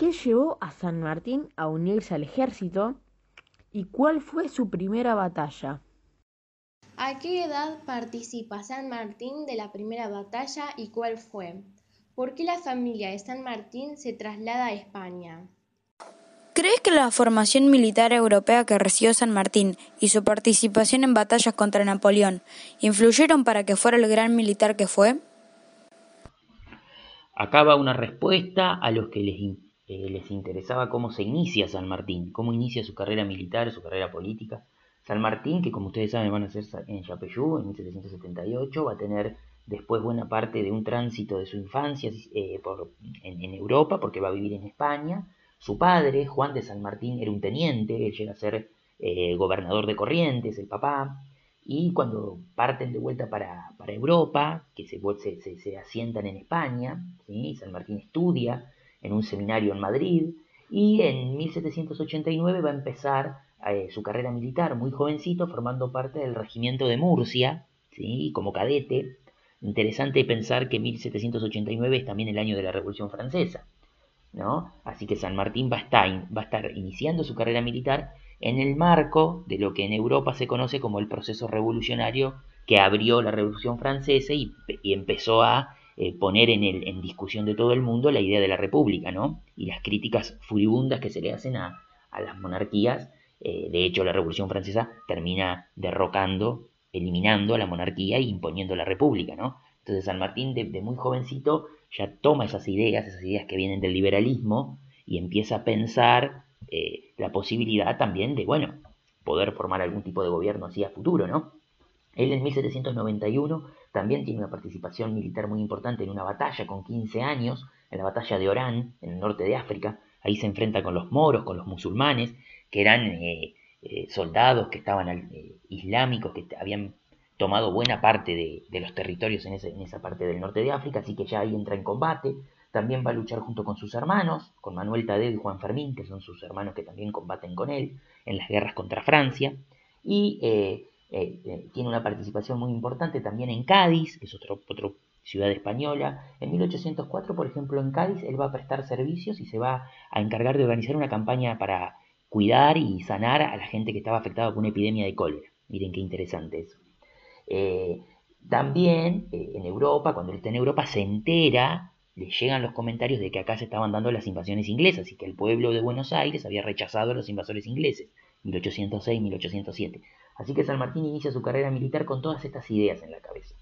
¿Qué llevó a San Martín a unirse al ejército? ¿Y cuál fue su primera batalla? ¿A qué edad participa San Martín de la primera batalla y cuál fue? ¿Por qué la familia de San Martín se traslada a España? ¿Crees que la formación militar europea que recibió San Martín y su participación en batallas contra Napoleón influyeron para que fuera el gran militar que fue? Acaba una respuesta a los que les, eh, les interesaba cómo se inicia San Martín, cómo inicia su carrera militar, su carrera política. San Martín, que como ustedes saben van a ser en Yapeyú en 1778, va a tener después buena parte de un tránsito de su infancia eh, en, Europa, porque va a vivir en España su padre, Juan de San Martín, era un teniente, él llega a ser eh, gobernador de Corrientes, el papá, y cuando parten de vuelta para, Europa, que se, se, asientan en España, ¿sí? San Martín estudia en un seminario en Madrid, y en 1789 va a empezar eh, su carrera militar muy jovencito, formando parte del regimiento de Murcia, ¿sí? como cadete. Interesante pensar que 1789 es también el año de la Revolución Francesa. ¿no? Así que San Martín va a, estar, va a estar iniciando su carrera militar en el marco de lo que en Europa se conoce como el proceso revolucionario que abrió la Revolución Francesa y, empezó a eh, poner en, el, en, discusión de todo el mundo la idea de la República, ¿no? Y las críticas furibundas que se le hacen a, las monarquías. Eh, de hecho, la Revolución Francesa termina derrocando, eliminando a la monarquía e imponiendo la República, ¿no? Entonces San Martín de, de muy jovencito ya toma esas ideas, esas ideas que vienen del liberalismo, y empieza a pensar eh, la posibilidad también de, bueno, poder formar algún tipo de gobierno así a futuro, ¿no? Él en 1791 también tiene una participación militar muy importante en una batalla con 15 años, en la batalla de Orán, en el norte de África. Ahí se enfrenta con los moros, con los musulmanes, que eran eh, eh, soldados que estaban islámicos, que habían tomado buena parte de, los territorios en, esa parte del norte de África, así que ya ahí entra en combate. También va a luchar junto con sus hermanos, con Manuel Tadeo y Juan Fermín, que son sus hermanos que también combaten con él en las guerras contra Francia. Y eh, eh, tiene una participación muy importante también en Cádiz, que es otra ciudad española. En 1804, por ejemplo, en Cádiz, él va a prestar servicios y se va a encargar de organizar una campaña para cuidar y sanar a la gente que estaba afectada por una epidemia de cólera. Miren qué interesante eso. Eh, también en Europa, cuando él está en Europa, se entera, le llegan los comentarios de que acá se estaban dando las invasiones inglesas y que el pueblo de Buenos Aires había rechazado a los invasores ingleses, 1806-1807. Así que San Martín inicia su carrera militar con todas estas ideas en la cabeza.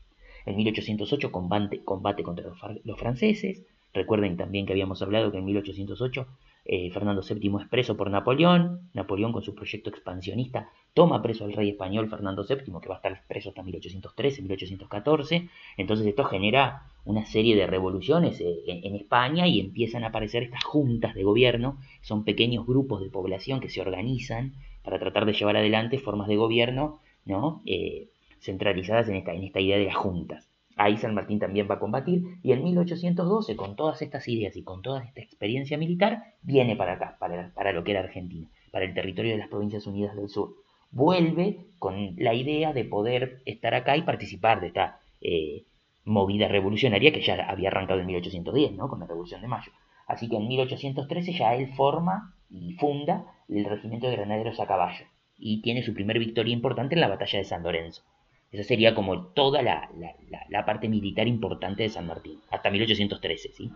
En 1808 combate, combate contra los franceses. Recuerden también que habíamos hablado que en 1808 eh, Fernando VII es preso por Napoleón. Napoleón, con su proyecto expansionista, toma preso al rey español Fernando VII, que va a estar preso hasta 1813, 1814. Entonces esto genera una serie de revoluciones eh, en, España y empiezan a aparecer estas juntas de gobierno. Son pequeños grupos de población que se organizan para tratar de llevar adelante formas de gobierno ¿no? Eh, centralizadas en esta, en esta idea de las juntas. Ahí San Martín también va a combatir y en 1812, con todas estas ideas y con toda esta experiencia militar, viene para acá, para, lo que era Argentina, para el territorio de las Provincias Unidas del Sur. Vuelve con la idea de poder estar acá y participar de esta eh, movida revolucionaria que ya había arrancado en 1810, ¿no? con la Revolución de Mayo. Así que en 1813 ya él forma y funda el Regimiento de Granaderos a Caballo y tiene su primer victoria importante en la Batalla de San Lorenzo. Esa sería como toda la, parte militar importante de San Martín, hasta 1813, ¿sí?